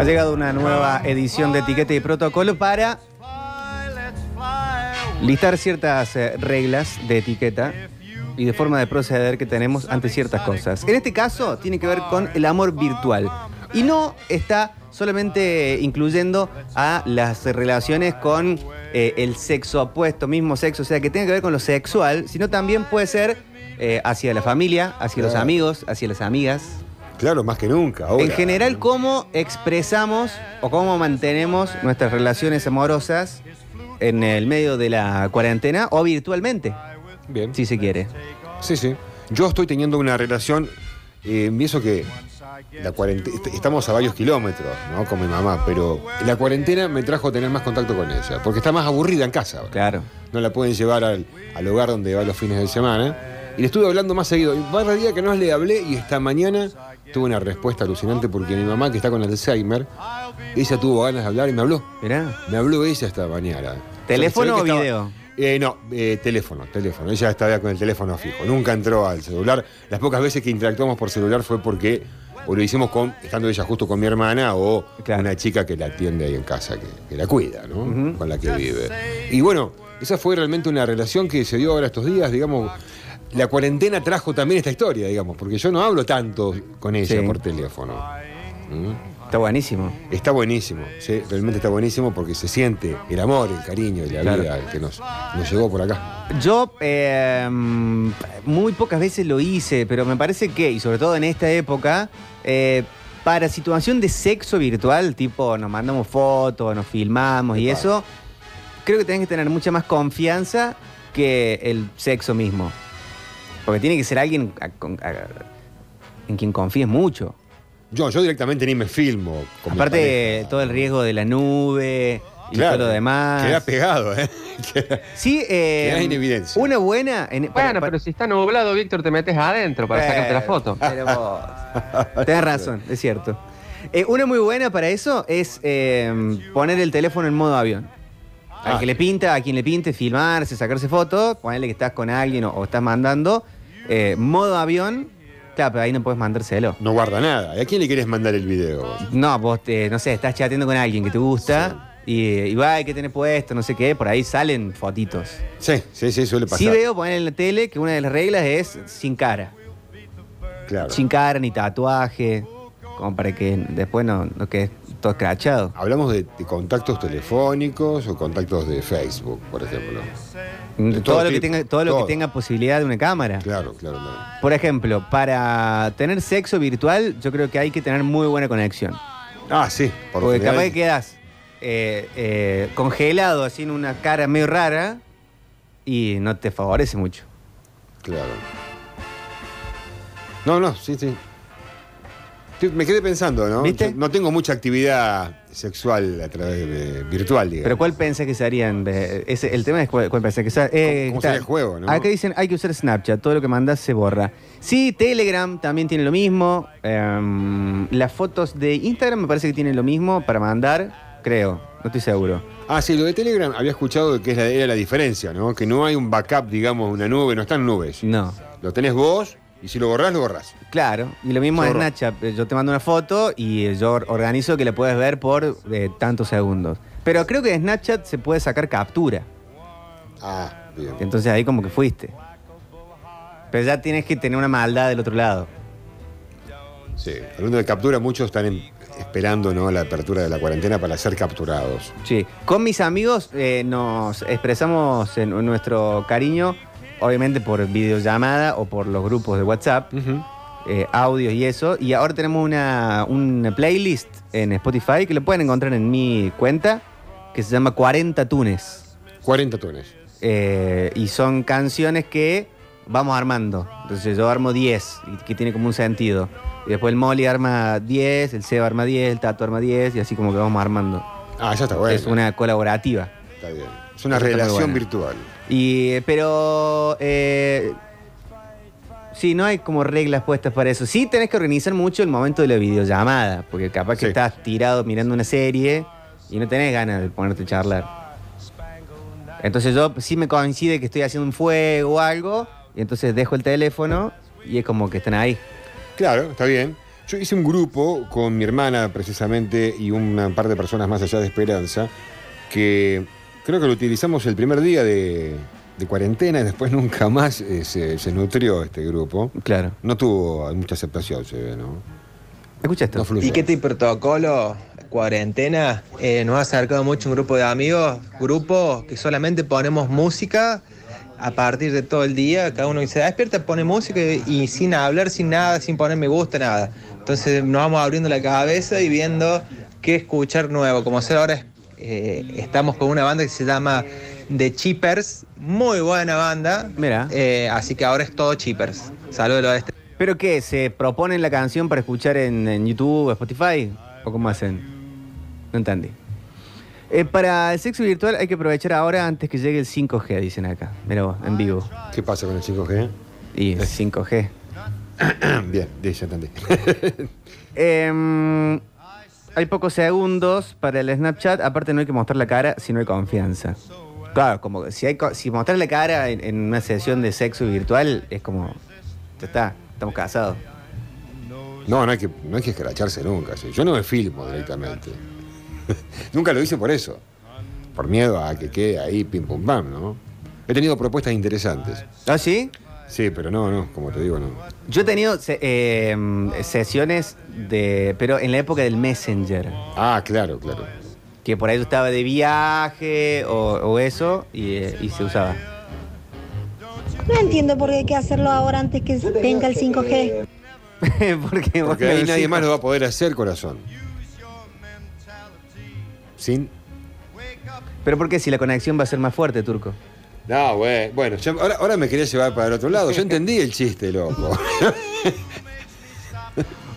Ha llegado una nueva edición de Etiqueta y Protocolo para listar ciertas eh, reglas de etiqueta y de forma de proceder que tenemos ante ciertas cosas. En este caso tiene que ver con el amor virtual y no está solamente incluyendo a las relaciones con eh, el sexo opuesto, mismo sexo, o sea, que tenga que ver con lo sexual, sino también puede ser eh, hacia la familia, hacia los amigos, hacia las amigas. Claro, más que nunca. ahora. En general, cómo expresamos o cómo mantenemos nuestras relaciones amorosas en el medio de la cuarentena o virtualmente, Bien. si se quiere. Sí, sí. Yo estoy teniendo una relación, eh, y eso que la cuarentena, estamos a varios kilómetros, ¿no? Con mi mamá, pero la cuarentena me trajo a tener más contacto con ella, porque está más aburrida en casa ahora. Claro. No la pueden llevar al, al hogar donde va los fines de semana. Y le estuve hablando más seguido. Y varios días que no le hablé y esta mañana tuve una respuesta alucinante porque mi mamá, que está con Alzheimer, ella tuvo ganas de hablar y me habló. Mirá. Me habló ella esta mañana. ¿Teléfono o estaba- video? Eh, no, eh, teléfono, teléfono. Ella estaba con el teléfono fijo. Nunca entró al celular. Las pocas veces que interactuamos por celular fue porque o lo hicimos con, estando ella justo con mi hermana o Claro. una chica que la atiende ahí en casa, que, que la cuida, ¿no? Con la que vive. Y bueno, esa fue realmente una relación que se dio ahora estos días, digamos. La cuarentena trajo también esta historia, digamos, porque yo no hablo tanto con ella Sí. por teléfono. ¿Mm? Está buenísimo. Está buenísimo, sí, realmente está buenísimo porque se siente el amor, el cariño y la Claro. vida que nos, nos llegó por acá. Yo eh, muy pocas veces lo hice, pero me parece que, y sobre todo en esta época, eh, para situación de sexo virtual, tipo nos mandamos fotos, nos filmamos y Epa. eso, creo que tenés que tener mucha más confianza que el sexo mismo. Porque tiene que ser alguien a- con- a- en quien confíes mucho. Yo, yo directamente ni me filmo. con Aparte, todo el riesgo de la nube y Claro, todo lo demás. Queda pegado, ¿eh? Queda- Sí, eh, Queda en evidencia. Una buena. en- Bueno, para- pero si está nublado, Víctor, te metes adentro para sacarte la foto. Pero vos- Tenés razón, es cierto. Eh, una muy buena para eso es eh, poner el teléfono en modo avión. Al Ah. que le pinta, a quien le pinte, filmarse, sacarse fotos, ponerle que estás con alguien o, o estás mandando. Eh, modo avión, claro, pero ahí no puedes mandárselo. No guarda nada. ¿Y a quién le querés mandar el video? No, vos, te, no sé, estás chateando con alguien que te gusta y, y va, hay que tener puesto, no sé qué, por ahí salen fotitos. Sí, sí, sí, suele pasar. Sí veo poner en la tele que una de las reglas es sin cara. Claro. Sin cara ni tatuaje, como para que después no, no quede todo escrachado. Hablamos de, de contactos telefónicos o contactos de Facebook, por ejemplo. De todo, todo lo que tenga, todo lo que tenga posibilidad de una cámara. Claro, claro, claro. Por ejemplo, para tener sexo virtual, yo creo que hay que tener muy buena conexión. Ah, sí. Por Porque capaz que quedas eh, eh, congelado, así en una cara medio rara, y no te favorece mucho. Claro. No, no, sí, sí. Me quedé pensando, ¿no? ¿Viste? Yo no tengo mucha actividad sexual a través de virtual, digamos. Pero ¿cuál pensás que serían? de- ese- el tema es cuál, cuál pensás que sea. eh, ¿Cómo está- sería el juego, no? Acá dicen hay que usar Snapchat, todo lo que mandas se borra. Sí, Telegram también tiene lo mismo. em, las fotos de Instagram me parece que tienen lo mismo para mandar, creo, no estoy seguro. Ah, sí, lo de Telegram había escuchado que era la diferencia, ¿no? Que no hay un backup, digamos, una nube, no están nubes. No. Lo tenés vos y si lo borrás, lo borrás. Claro, y lo mismo Zorro. Snapchat. eh, Yo te mando una foto y eh, yo or- organizo que la puedes ver por eh, tantos segundos. Pero creo que en Snapchat se puede sacar captura. Ah, bien. Entonces ahí como que fuiste. Pero ya tienes que tener una maldad del otro lado. Sí. Hablando de captura, muchos están en- esperando, ¿no? La apertura de la cuarentena para ser capturados. Sí. Con mis amigos eh, nos expresamos en nuestro cariño, obviamente por videollamada o por los grupos de WhatsApp, eh, audios y eso. Y ahora tenemos una, una playlist en Spotify que lo pueden encontrar en mi cuenta, que se llama 40 Tunes. 40 tones. Eh, y son canciones que vamos armando. Entonces yo armo 10, y que tiene como un sentido. Y después el Molly arma 10, el Seba arma 10, el Tato arma 10, y así como que vamos armando. Ah, ya está bueno. Es una colaborativa. Está bien. Es una relación virtual. Y, pero, eh, sí, no hay como reglas puestas para eso. Sí tenés que organizar mucho el momento de la videollamada, porque capaz que Sí. estás tirado mirando una serie y no tenés ganas de ponerte a charlar. Entonces yo sí me coincide que estoy haciendo un fuego o algo, y entonces dejo el teléfono y es como que están ahí. Claro, está bien. Yo hice un grupo con mi hermana precisamente y una par de personas más allá de Esperanza que creo que lo utilizamos el primer día de, de cuarentena y después nunca más eh, se, se nutrió este grupo. Claro. No tuvo mucha aceptación, se ve, ¿no? Escucha esto. No. Y que este protocolo, cuarentena, eh, nos ha acercado mucho un grupo de amigos, grupo que solamente ponemos música a partir de todo el día, cada uno que se despierta pone música y, y sin hablar, sin nada, sin poner me gusta, nada. Entonces nos vamos abriendo la cabeza y viendo qué escuchar nuevo. Como hacer ahora eh, estamos con una banda que se llama The Cheapers, muy buena banda. Mira. Eh, así que ahora es todo Cheapers. Saludos del oeste. ¿Pero qué? ¿Se proponen la canción para escuchar en, en YouTube o Spotify? ¿O cómo hacen? No entendí. Eh, para el sexo virtual hay que aprovechar ahora antes que llegue el 5G, dicen acá. Mira vos, en vivo. ¿Qué pasa con el 5G? Y 5G. Bien, ya entendí. Em, hay pocos segundos para el Snapchat. Aparte, no hay que mostrar la cara si no hay confianza. Claro, como que si, hay, co- si mostrar la cara en, en una sesión de sexo virtual es como. Ya está, estamos casados. No, no hay que, no hay que escracharse nunca. sí. Yo no me filmo directamente. nunca lo hice por eso. Por miedo a que quede ahí pim pum pam, ¿no? He tenido propuestas interesantes. ¿Ah, sí? Sí, pero no, no, como te digo, no. Yo he tenido se- em, sesiones de. Pero en la época del Messenger. Ah, claro, claro. Que por ahí yo estaba de viaje o, o eso y, eh, y se usaba. No entiendo por qué hay que hacerlo ahora antes que venga el 5G. Porque, Porque ahí nadie más lo va a poder hacer, corazón. Sin. Pero ¿por qué si la conexión va a ser más fuerte, Turco? No, güey. Bueno, yo- ahora, ahora me quería llevar para el otro lado. Yo entendí el chiste, loco.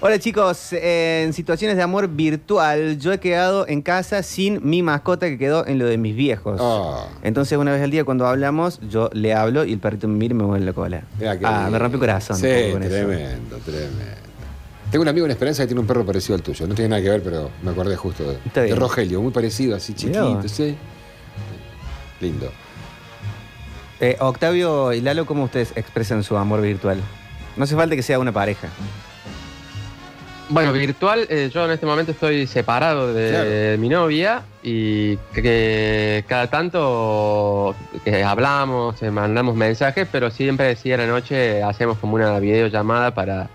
Hola chicos, en situaciones de amor virtual, yo he quedado en casa sin mi mascota que quedó en lo de mis viejos. Ah. Entonces una vez al día cuando hablamos, yo le hablo y el perrito me mira y me mueve la cola. Mirá Ah, lindo. me rompe el corazón. Sí, con eso. tremendo, tremendo. Tengo un amigo en Esperanza que tiene un perro parecido al tuyo. No tiene nada que ver, pero me acordé justo de. Rogelio, muy parecido, así chiquito, sí. Lindo. Eh, Octavio y Lalo, ¿cómo ustedes expresan su amor virtual? No hace falta que sea una pareja. Bueno, virtual, eh, yo en este momento estoy separado de Claro. mi novia y que, que cada tanto que hablamos, eh, mandamos mensajes, pero siempre sí a la noche hacemos como una videollamada para,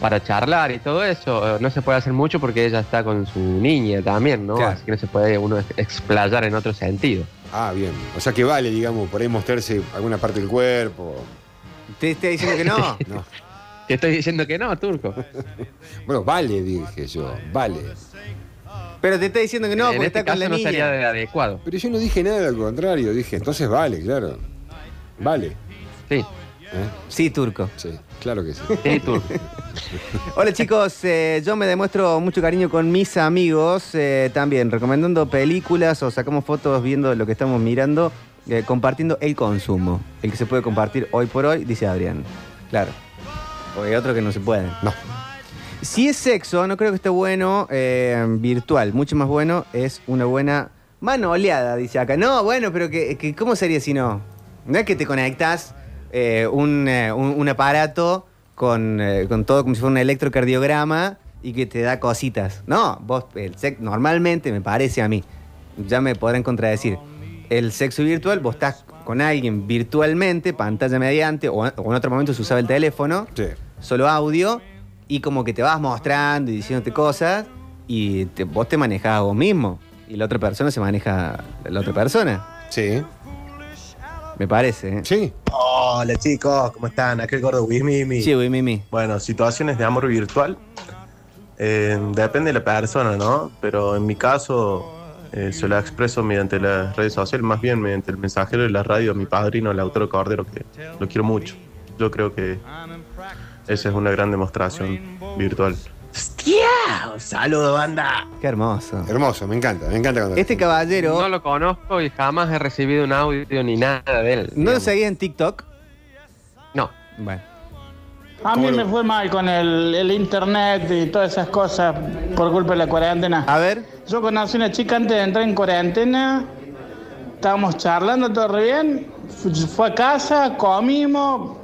para charlar y todo eso. Eh, No se puede hacer mucho porque ella está con su niña también, ¿no? Claro. Así que no se puede uno ex- explayar en otro sentido. Ah, bien. O sea que vale, digamos, por ahí mostrarse alguna parte del cuerpo. ¿Te está diciendo que no? No. Te estoy diciendo que no, Turco. Bueno, vale, dije yo. Vale. Pero te está diciendo que no, en porque este está con caso la no niña. sería de- adecuado. Pero yo no dije nada al contrario. Dije, entonces vale, claro. Vale. Sí, ¿Eh? Sí, Turco. Sí, claro que sí. Hola chicos, eh, yo me demuestro mucho cariño con mis amigos, eh, también recomendando películas o sacamos fotos viendo lo que estamos mirando, eh, compartiendo el consumo, el que se puede compartir hoy por hoy, dice Adrián. Claro, porque hay otros que no se pueden. No. Si es sexo, no creo que esté bueno virtual, mucho más bueno es una buena manoleada, dice acá. No, bueno, pero que, que ¿cómo sería si no? No es que te conectas eh, un, eh, un- un aparato con, eh, con todo como si fuera un electrocardiograma y que te da cositas. No, vos, el sexo, normalmente me parece a mí, ya me podrán contradecir, el sexo virtual, vos estás con alguien virtualmente, pantalla mediante, o, o en otro momento se usaba el teléfono, Sí. solo audio, y como que te vas mostrando y diciéndote cosas, y te- vos te manejas a vos mismo, y la otra persona se maneja la otra persona, Sí. me parece. ¿eh? Sí. Hola chicos, ¿cómo están? Aquel gordo Wismimi. Sí, güey, Mimi. Bueno, situaciones de amor virtual. eh, depende de la persona, ¿no? Pero en mi caso eh, se lo expreso mediante las redes sociales, más bien mediante el mensajero de la radio, mi padrino, Lautaro Cordero, que lo quiero mucho. Yo creo que esa es una gran demostración virtual. ¡Hostia! ¡Un saludo, banda! Qué hermoso. Hermoso, me encanta, me encanta cuando. Este caballero, No lo conozco y jamás he recibido un audio ni nada de él. ¿no lo seguía en TikTok? No. Bueno. A mí ¿Cómo me fue mal con el, el internet y todas esas cosas por culpa de la cuarentena. A ver, Yo conocí una chica antes de entrar en cuarentena, estábamos charlando todo re bien, fu- fue a casa, comimos,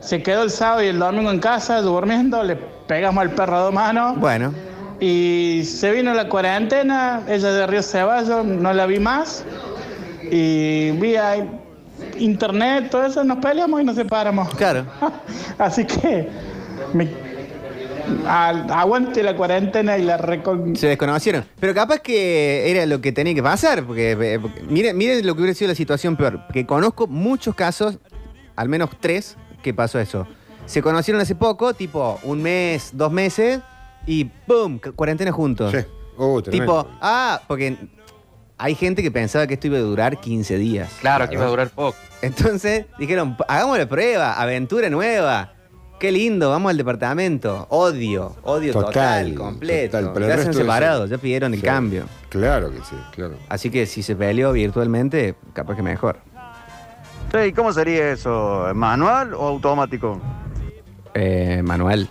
se quedó el sábado y el domingo en casa durmiendo, le pegamos al perro a dos manos. Bueno, Y se vino la cuarentena, ella de Río Ceballos, no la vi más. Y vía internet, todo eso, nos peleamos y nos separamos. claro. Así que me- aguante la cuarentena y la recon... Se desconocieron. Pero capaz que era lo que tenía que pasar, porque, eh, porque miren, miren lo que hubiera sido la situación peor. Que conozco muchos casos, al menos tres, que pasó eso. Se conocieron hace poco, tipo un mes, dos meses, y ¡pum! cu- Cuarentena juntos. Sí. Oh. Tipo, ah, porque hay gente que pensaba que esto iba a durar 15 días. Claro, que iba a durar poco. Entonces dijeron, hagamos la prueba, aventura nueva. Qué lindo, vamos al departamento. Odio, odio total, Total, completo. total, pero el ya se han resto de separado, eso- ya pidieron el Sí. cambio. Claro que sí, claro. Así que si se peleó virtualmente, capaz que mejor. ¿Y cómo sería eso? ¿Manual o automático? Eh, manual.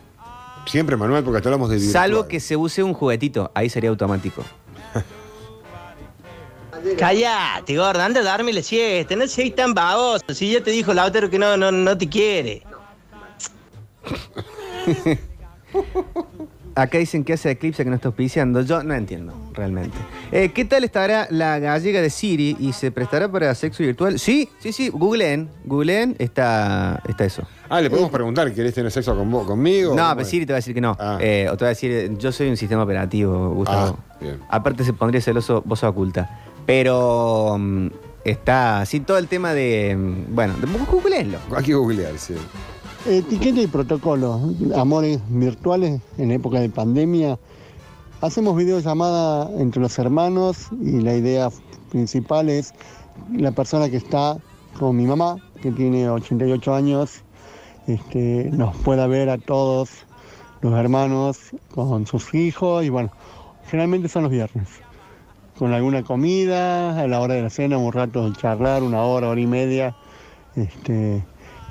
Siempre manual porque hasta hablamos de virtual. Salvo que se use un juguetito, ahí sería automático. Cállate, gordo, anda a darme la siesta, no seas tan baboso. Si ya te dijo Lautaro que no, no, no te quiere. Acá dicen que hace Eclipse que no está auspiciando. Yo no entiendo, realmente. Eh, ¿Qué tal estará la gallega de Siri y se prestará para sexo virtual? Sí, sí, sí. Googleen. Googleen está, está eso. Ah, le podemos preguntar, ¿querés tener sexo con vos, conmigo? No, ¿Cómo pero? Siri te va a decir que no. Ah. Eh, o te va a decir, yo soy un sistema operativo, Gustavo. Ah, bien. Aparte se pondría celoso voz oculta. Pero mm, está así todo el tema de. mm, Bueno, de, googleenlo. Hay que googlear, sí. Etiqueta y protocolo, amores virtuales en época de pandemia. Hacemos videollamada entre los hermanos y la idea principal es la persona que está con mi mamá, que tiene 88 años, este, nos pueda ver a todos los hermanos con sus hijos y bueno, generalmente son los viernes. Con alguna comida, a la hora de la cena, un rato de charlar, una hora, hora y media, este,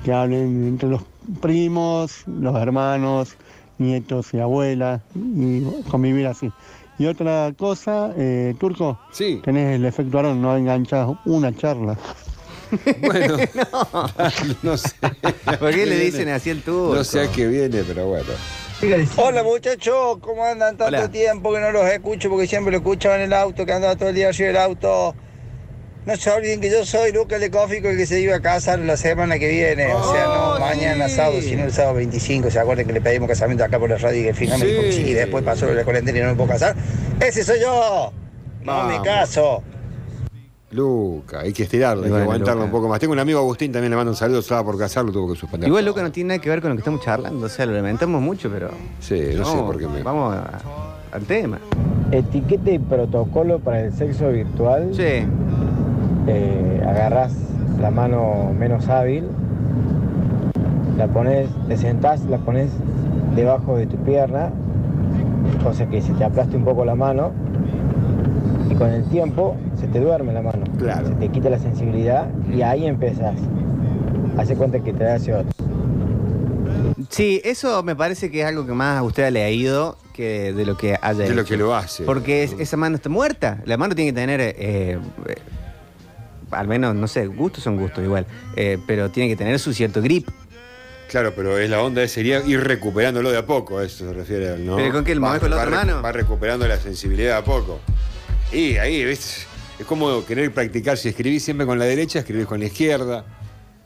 que hablen entre los primos, los hermanos, nietos y abuelas, y convivir así. Y otra cosa, eh, Turco, Sí. tenés el efecto Aaron, no enganchas una charla. Bueno, no. sé. ¿Por qué le dicen así el turco? No sé a qué viene, pero bueno. Hola muchachos, ¿cómo andan? Tanto Hola. tiempo que no los escucho porque siempre lo escuchaba en el auto, que andaba todo el día arriba del auto. No se olviden que yo soy Lucas Lecófico, el que se iba a casar la semana que viene. o sea, Oh, no mañana sí. sábado, sino el sábado 25. ¿Se acuerdan que le pedimos casamiento acá por la radio y que al final me dijo que Sí. sí, y después pasó la cuarentena y no me puedo casar? ¡Ese soy yo! No me Vamos. caso. Luca, hay que estirarlo, hay que bueno, aguantarlo Luca. un poco más. Tengo un amigo Agustín, también le mando un saludo, estaba por casarlo, tuvo que suspender. Igual. Luca no tiene nada que ver con lo que estamos charlando, o sea, lo lamentamos mucho, pero. Sí, no sé por qué me. Vamos a- al tema. Etiqueta y protocolo para el sexo virtual. Sí. Eh, agarras la mano menos hábil, la pones, te sentás, la pones debajo de tu pierna, cosa que se te aplaste un poco la mano y con el tiempo se te duerme la mano. Claro. Se te quita la sensibilidad y ahí empezás. Hace cuenta que te hace otro. Sí, eso me parece que es algo que más a usted ha leído que de lo que haya De lo que lo hace. Porque es- esa mano está muerta. La mano tiene que tener, eh, eh, al menos, no sé, gustos son gustos igual, eh, pero tiene que tener su cierto grip. Claro, pero es la onda sería ir recuperándolo de a poco, a eso se refiere ¿no? ¿Pero con qué, el Va- movés con la va otra re- mano? Va recuperando la sensibilidad de a poco. Y ahí, ¿ves? Es como querer practicar, si escribís siempre con la derecha, escribís con la izquierda.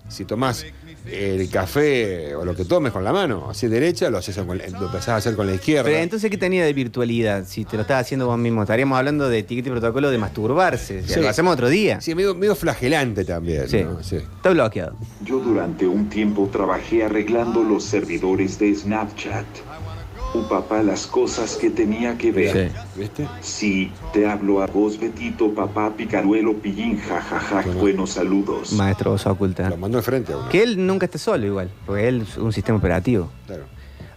Si tomás el café o lo que tomes con la mano, así derecha, lo, haces con, lo empezás a hacer con la izquierda. Pero entonces, ¿qué tenía de virtualidad? Si te lo estás haciendo vos mismo, estaríamos hablando de etiqueta y protocolo de masturbarse. Sí. Lo hacemos otro día. Sí, medio, medio flagelante también. Sí. ¿no? sí. Está bloqueado. Yo durante un tiempo trabajé arreglando los servidores de Snapchat. Un papá las cosas que tenía que ver. ¿Viste? Sí, te hablo a vos, Betito, papá, picaruelo, pillín, jajaja, buenos saludos. Maestro Osa Oculta. Lo mandó de frente a uno. Que él nunca esté solo igual, porque él es un sistema operativo. Claro.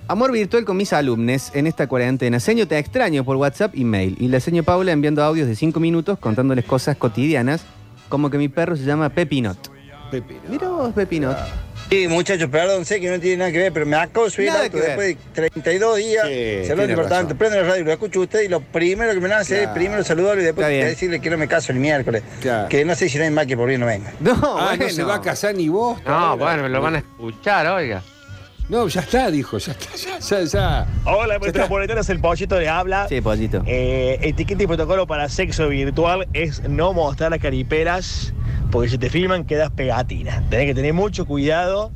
Amor virtual con mis alumnos en esta cuarentena. Seño te extraño por WhatsApp y mail. Y la seño Paula enviando audios de 5 minutos contándoles cosas cotidianas, como que mi perro se llama Pepinot. Pepe. ¿no? Mira vos, Pepinot. Sí, muchachos, perdón, sé que no tiene nada que ver, pero me acabo de subir Nada auto que después de 32 días. Sí, se lo importante, prende la radio, lo escucho a usted y lo primero que me nace es Claro. primero saludarlo y después decirle que no me caso el miércoles. Claro. Que no sé si no hay más que por bien no venga. No, Ah, bueno. no se va a casar ni vos. No, bueno, lo van a escuchar, oiga. No, ya está, dijo, ya está, ya, ya, ya. Hola, es el pollito de habla. Sí, pollito. Eh, etiqueta y protocolo para sexo virtual es no mostrar las cariperas, porque si te filman quedas pegatina. Tenés que tener mucho cuidado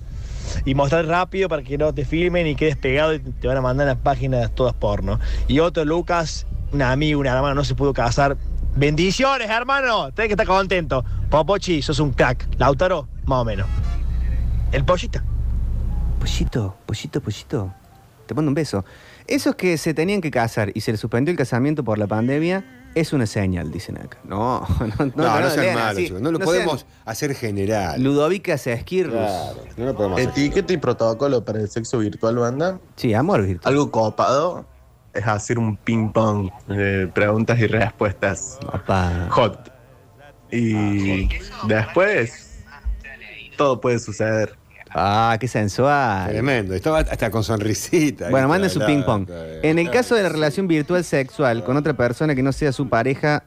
y mostrar rápido para que no te filmen y quedes pegado y te van a mandar las páginas todas porno. Y otro, Lucas, un amigo, una hermana, no se pudo casar. Bendiciones, hermano. Tenés que estar contento. Popochi, sos un crack. Lautaro, más o menos. El pollito. Pollito, pollito, pollito. Te mando un beso. Esos que se tenían que casar y se les suspendió el casamiento por la pandemia es una señal, dicen acá. No, no, no, No, no, sean lean malos, así. chicos. No lo podemos hacer general. Ludovica Sesquirrus. Claro, no lo podemos hacer. Etiqueta y protocolo para el sexo virtual, banda. Sí, amor virtual. Algo copado es hacer un ping-pong de preguntas y respuestas Papá. hot. Y después todo puede suceder. Ah, qué sensual. Tremendo. Estaba hasta con sonrisita. Bueno, ¿viste? mande su ping pong. En el caso de la relación virtual sexual con otra persona que no sea su pareja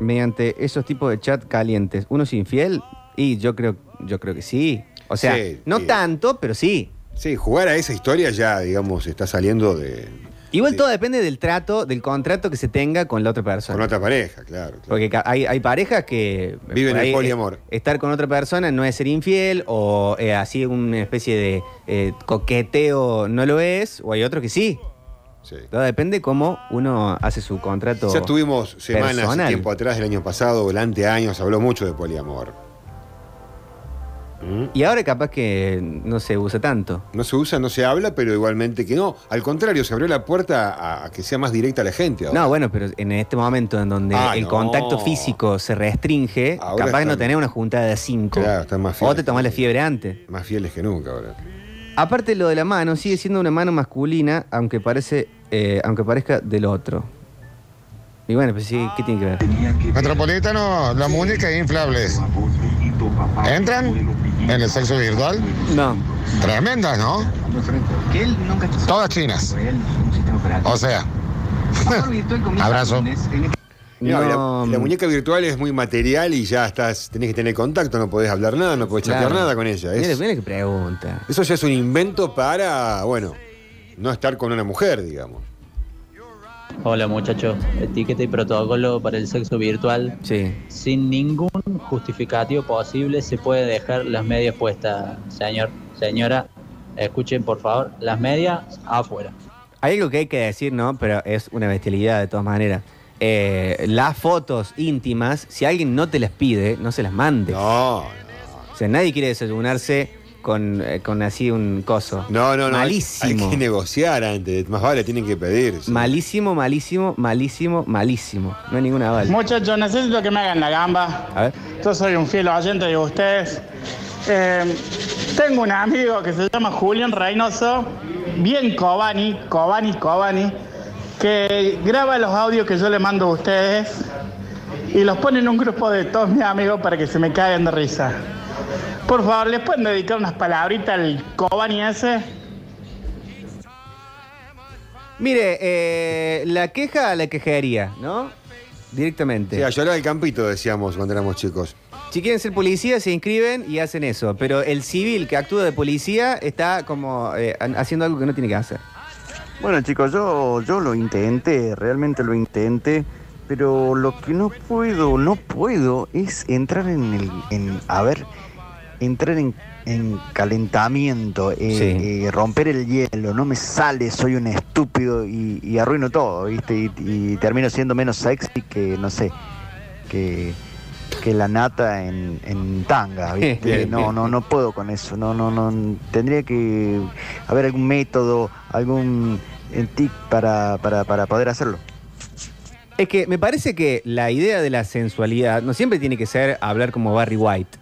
mediante esos tipos de chat calientes, ¿uno es infiel? Y yo creo, yo creo que sí. O sea, Sí, no sí. tanto, pero sí. Sí, jugar a esa historia ya, digamos, está saliendo de. Igual Sí. todo depende del trato, del contrato que se tenga con la otra persona. con otra pareja, claro. claro. Porque hay, hay parejas que... Viven por el poliamor. eh, Estar con otra persona no es ser infiel o eh, así una especie de eh, coqueteo no lo es, o hay otros que sí. Sí. Todo depende cómo uno hace su contrato Ya tuvimos semanas, personal. tiempo atrás, del año pasado, o el anteaño, se habló mucho de poliamor. ¿Mm? Y ahora capaz que no se usa tanto. No se usa, no se habla, pero igualmente que no. Al contrario, se abrió la puerta a, a que sea más directa la gente. ahora. No, bueno, pero en este momento en donde Ah, el no. contacto físico se restringe, Ahora capaz que no tenés una juntada de cinco. Claro, están más o fieles. te tomás la fiebre antes. Más fieles que nunca ahora. Aparte lo de la mano, sigue siendo una mano masculina, aunque parece, eh, aunque parezca del otro. Y bueno, pues sí, ¿qué tiene que ver? Metropolitano, las muñecas inflables. ¿Entran en el sexo virtual? No. Tremendas, ¿no? Todas chinas. O sea. Abrazo. No, No, la, la muñeca virtual es muy material y ya estás, tenés que tener contacto, no podés hablar nada, no podés chatear Claro. nada con ella. Es- Mira, mira que pregunta. eso ya es un invento para, bueno, no estar con una mujer, digamos. Hola muchachos, etiqueta y protocolo para el sexo virtual. Sí. Sin ningún justificativo posible se puede dejar las medias puestas, señor, señora. Escuchen por favor, las medias afuera. Hay algo que hay que decir, ¿no? Pero es una bestialidad de todas maneras. Eh, las fotos íntimas, si alguien no te las pide, no se las mande. No, O sea, nadie quiere desayunarse con, eh, con así un coso. no, no, no. hay- Malísimo. Hay, que negociar antes, más vale, tienen que pedir. sí. Malísimo, malísimo, malísimo, malísimo. No hay ninguna aval. Muchachos, necesito que me hagan la gamba. A ver. Yo soy un fiel oyente de ustedes. Eh, tengo un amigo que se llama Julián Reynoso, bien Cobani, Cobani, Cobani, que graba los audios que yo le mando a ustedes y los pone en un grupo de todos mis amigos para que se me caigan de risa. Por favor, ¿les pueden dedicar unas palabritas al Cobani ese? Mire, eh, la queja a la quejería, ¿no? Directamente. Sí, a llorar al campito, decíamos cuando éramos chicos. Si quieren ser policía, se inscriben y hacen eso. Pero el civil que actúa de policía está como eh, haciendo algo que no tiene que hacer. Bueno chicos, yo, yo lo intenté, realmente lo intenté, pero lo que no puedo, no puedo es entrar en el, en, a ver, entrar en, en calentamiento, eh, Sí. eh, romper el hielo, no me sale, soy un estúpido y, y arruino todo, ¿viste? Y, y termino siendo menos sexy que, no sé, que, que la nata en, en tanga, ¿viste? No, no, no puedo con eso, no, no, no, tendría que haber algún método, algún eh, tip para, para, para poder hacerlo. Es que me parece que la idea de la sensualidad no siempre tiene que ser hablar como Barry White.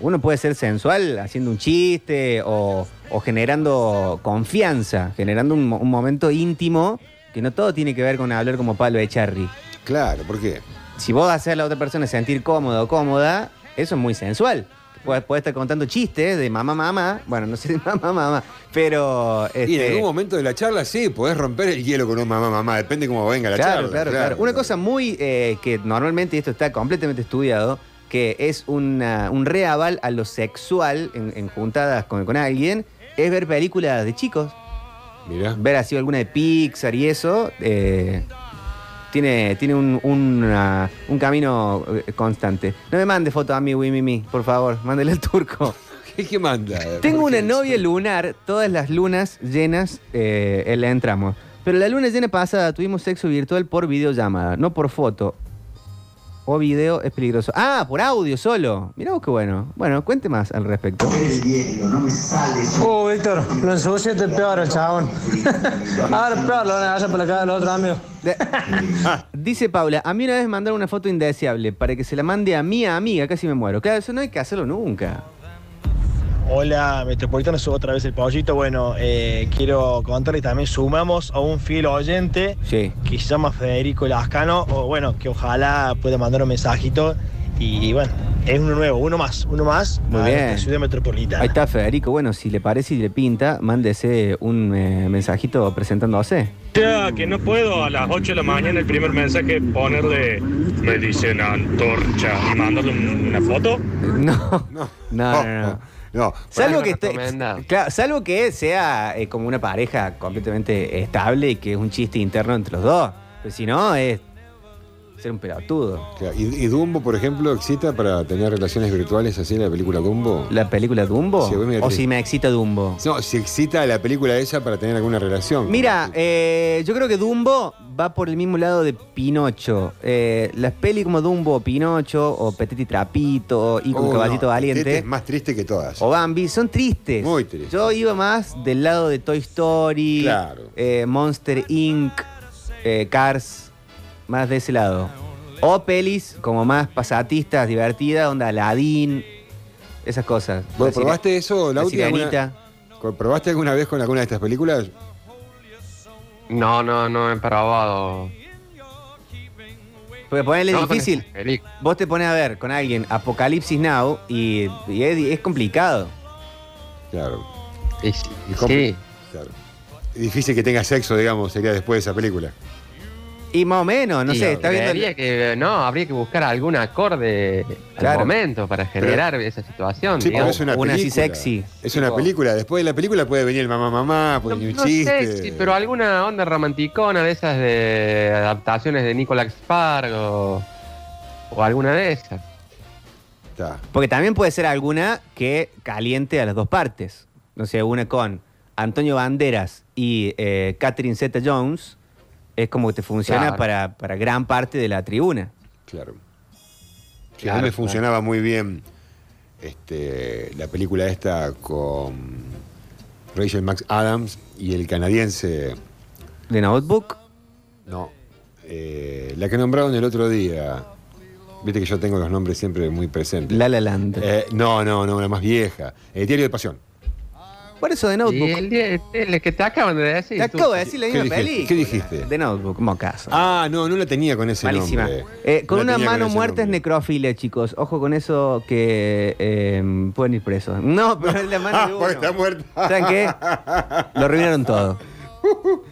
Uno puede ser sensual haciendo un chiste o, o generando confianza, generando un, un momento íntimo que no todo tiene que ver con hablar como Pablo Echarri. Claro, ¿por qué? Si vos haces a la otra persona sentir cómodo o cómoda, eso es muy sensual. puede, puede estar contando chistes de mamá, mamá. Bueno, no sé de mamá, mamá. Pero. Y en este, algún momento de la charla, sí, podés romper el hielo con un mamá, mamá. Depende cómo venga la claro, charla. claro, claro, Una cosa muy eh, que normalmente esto está completamente estudiado, que es una- un reaval a lo sexual en, en juntadas con, con alguien, es ver películas de chicos. Mirá. Ver así alguna de Pixar y eso. eh, tiene, tiene un, un camino eh, constante. No me mande foto a mí, Wimimi, por favor. Mándele al turco. ¿Qué, qué manda? Tengo una novia lunar, todas las lunas llenas eh, la entramos. Pero la luna llena pasada tuvimos sexo virtual por videollamada, no por foto. O video es peligroso. Ah, por audio solo. Mirá vos qué bueno. Bueno, cuente más al respecto. Oh, Víctor, lo ensuciaste peor, el chabón. Ahora peor lo van a hacer por la cara del otro amigo. Dice Paula, a mí una vez me mandaron una foto indeseable para que se la mande a mi amiga, casi me muero. Claro, eso no hay que hacerlo nunca. Hola, Metropolitano, subo otra vez el pollito. Bueno, eh, quiero contarles también, sumamos a un fiel oyente Sí. que se llama Federico Lascano, o bueno, que ojalá pueda mandar un mensajito. Y bueno, es uno nuevo, uno más, uno más Muy a bien. ciudad metropolitana. Ahí está Federico. Bueno, si le parece y le pinta, mándese un eh, mensajito presentándose. Ya que no puedo a las 8 de la mañana el primer mensaje ponerle me dicen antorcha y mandarle un- una foto. No, no, no, no. No, Salvo Bueno, que, esté- claro, salvo que sea eh, como una pareja completamente estable y que es un chiste interno entre los dos. Pero si no, es ser un pelotudo. Claro, ¿Y, y Dumbo, por ejemplo, excita para tener relaciones virtuales así en la película Dumbo? ¿La película Dumbo? Sí, ¿O si me excita Dumbo? No, si excita la película esa para tener alguna relación. Mira, eh, yo creo que Dumbo va por el mismo lado de Pinocho. Eh, las pelis como Dumbo, Pinocho, o Petit y Trapito, y con Oh, Caballito no, Valiente. es más triste que todas. O Bambi, son tristes. Muy tristes. Yo iba más del lado de Toy Story, Claro. eh, Monster Inc., eh, Cars, más de ese lado. O pelis como más pasatistas, divertidas, onda Aladdin, esas cosas. ¿Vos La probaste eso, La Lauti? Sirenita. alguna- ¿Probaste alguna vez con alguna de estas películas? No, no, no he probado. Porque ponerle No, difícil. Vos te pones a ver con alguien Apocalipsis Now y, y es, es complicado. Claro. Y cómo- sí. Claro. Difícil que tenga sexo, digamos, sería después de esa película. Y más o menos, no Y sé, está viendo. creería que no, habría que buscar algún acorde Claro. al momento para generar esa situación. Sí, pero digamos. es una, Una así sexy. Es una película. Después de la película puede venir el mamá, mamá, puede venir un No chiste. pero alguna onda romanticona de esas de adaptaciones de Nicolas Spark o, o alguna de esas. Está. Porque también puede ser alguna que caliente a las dos partes. No sé, una con Antonio Banderas y eh, Catherine Zeta Jones. Es como que te funciona Claro. para, para gran parte de la tribuna. Claro. A mí me claro. funcionaba muy bien este, la película esta con Rachel Max Adams y el canadiense. ¿De Notebook? No. eh, la que nombraron el otro día. Viste que yo tengo los nombres siempre muy presentes. La La Land. Eh, no, no, no, la más vieja. El Diario de Pasión. Por eso de Notebook. Y el, que te acaban de decir. Te acabo de decir la ¿Qué misma dijiste? película. ¿Qué dijiste? De Notebook, mocaso. Ah, no, no la tenía con ese Malísima. nombre. Eh, con No una mano muerta es necrofilia, chicos. Ojo con eso que eh, pueden ir presos. No, pero es la mano de Ah, uno. porque está muerta. ¿Saben qué? Lo arruinaron todo.